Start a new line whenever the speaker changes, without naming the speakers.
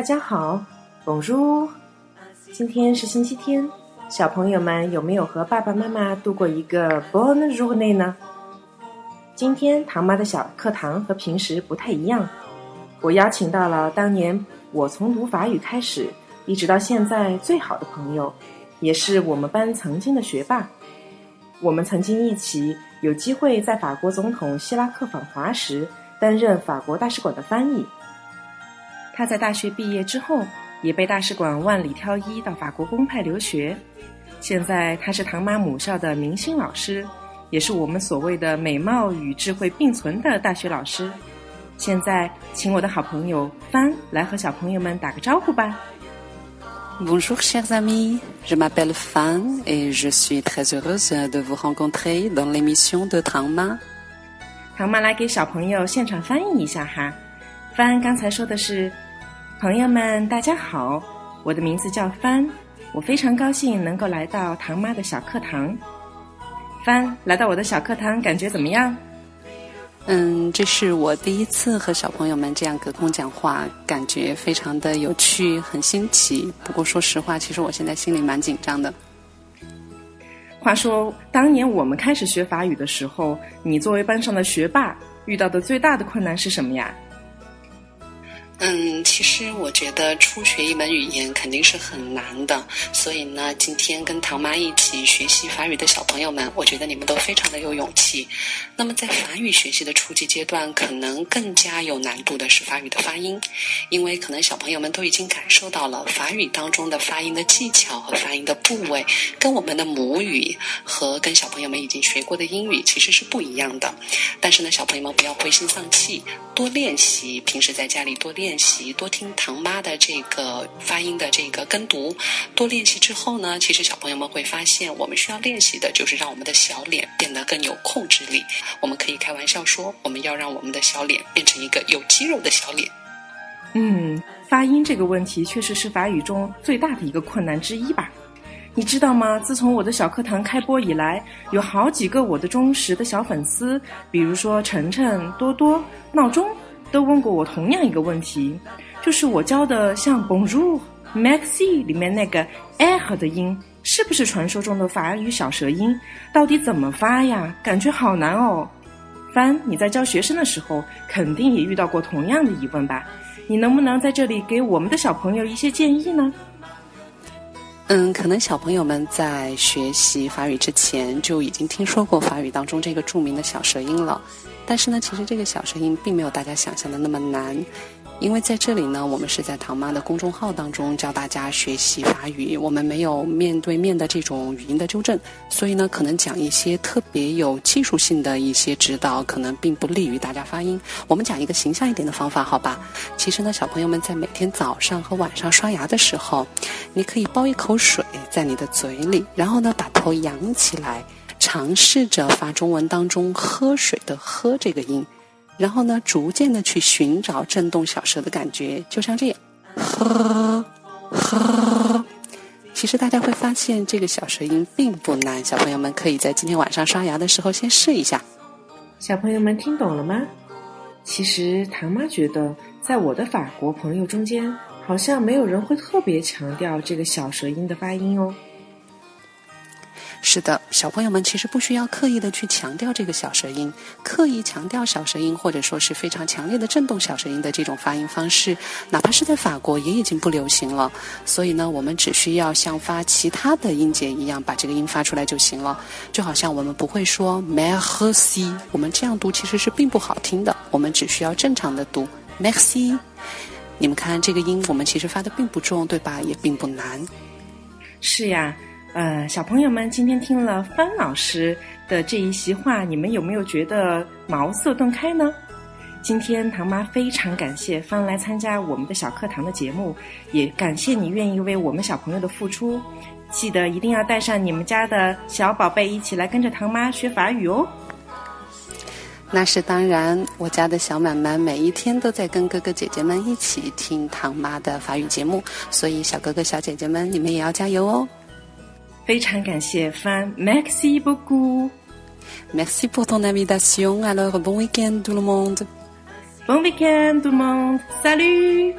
大家好，Bonjour。今天是星期天，小朋友们有没有和爸爸妈妈度过一个 Bonjour 呢？今天唐妈的小课堂和平时不太一样，我邀请到了当年我从读法语开始，一直到现在最好的朋友，也是我们班曾经的学霸。我们曾经一起有机会在法国总统希拉克访华时担任法国大使馆的翻译。他在大学毕业之后，也被大使馆万里挑一到法国公派留学。现在他是唐妈母校的明星老师，也是我们所谓的美貌与智慧并存的大学老师。现在，请我的好朋友帆来和小朋友们打个招呼吧。
Bonjour chers amis, je m'appelle Fan et je suis très heureuse de vous rencontrer dans l'émission de Tangma.
唐妈来给小朋友现场翻译一下哈。帆刚才说的是：“朋友们，大家好，我的名字叫帆，我非常高兴能够来到唐妈的小课堂。帆来到我的小课堂，感觉怎么样？”
嗯，这是我第一次和小朋友们这样隔空讲话，感觉非常的有趣，很新奇。不过说实话，其实我现在心里蛮紧张的。
话说，当年我们开始学法语的时候，你作为班上的学霸，遇到的最大的困难是什么呀？
嗯，其实我觉得初学一门语言肯定是很难的，所以呢，今天跟唐妈一起学习法语的小朋友们，我觉得你们都非常的有勇气。那么在法语学习的初级阶段，可能更加有难度的是法语的发音，因为可能小朋友们都已经感受到了法语当中的发音的技巧和发音的部位，跟我们的母语和跟小朋友们已经学过的英语其实是不一样的。但是呢，小朋友们不要灰心丧气，多练习，平时在家里多练。习多听唐妈的这个发音的这个跟读，多练习之后呢，其实小朋友们会发现，我们需要练习的就是让我们的小脸变得更有控制力。我们可以开玩笑说，我们要让我们的小脸变成一个有肌肉的小脸。
嗯，发音这个问题确实是法语中最大的一个困难之一吧？你知道吗？自从我的小课堂开播以来，有好几个我的忠实的小粉丝，比如说晨晨、多多、闹钟。都问过我同样一个问题，就是我教的像 Bonjour、Maxi 里面那个 R 的音，是不是传说中的法语小舌音？到底怎么发呀？感觉好难哦。帆，你在教学生的时候，肯定也遇到过同样的疑问吧？你能不能在这里给我们的小朋友一些建议呢？
嗯，可能小朋友们在学习法语之前就已经听说过法语当中这个著名的小舌音了，但是呢，其实这个小舌音并没有大家想象的那么难。因为在这里呢，我们是在唐妈的公众号当中教大家学习法语，我们没有面对面的这种语音的纠正，所以呢，可能讲一些特别有技术性的一些指导，可能并不利于大家发音。我们讲一个形象一点的方法，好吧？其实呢，小朋友们在每天早上和晚上刷牙的时候，你可以包一口水在你的嘴里，然后呢，把头扬起来，尝试着发中文当中喝水的“喝”这个音。然后呢，逐渐的去寻找震动小舌的感觉，就像这样，呵呵。其实大家会发现，这个小舌音并不难。小朋友们可以在今天晚上刷牙的时候先试一下。
小朋友们听懂了吗？其实唐妈觉得，在我的法国朋友中间，好像没有人会特别强调这个小舌音的发音哦。
是的，小朋友们其实不需要刻意的去强调这个小舌音，刻意强调小舌音，或者说是非常强烈的震动小舌音的这种发音方式，哪怕是在法国也已经不流行了。所以呢，我们只需要像发其他的音节一样，把这个音发出来就行了。就好像我们不会说 merci，我们这样读其实是并不好听的。我们只需要正常的读 merci。你们看这个音，我们其实发的并不重，对吧？也并不难。
是呀。呃，小朋友们，今天听了方老师的这一席话，你们有没有觉得茅塞顿开呢？今天唐妈非常感谢方来参加我们的小课堂的节目，也感谢你愿意为我们小朋友的付出。记得一定要带上你们家的小宝贝一起来跟着唐妈学法语哦。
那是当然，我家的小满满每一天都在跟哥哥姐姐们一起听唐妈的法语节目，所以小哥哥小姐姐们，你们也要加油哦。
非常感谢帆，Merci
beaucoup。Merci pour ton invitation. Alors bon week-end tout le monde.
Bon week-end tout le monde. Salut.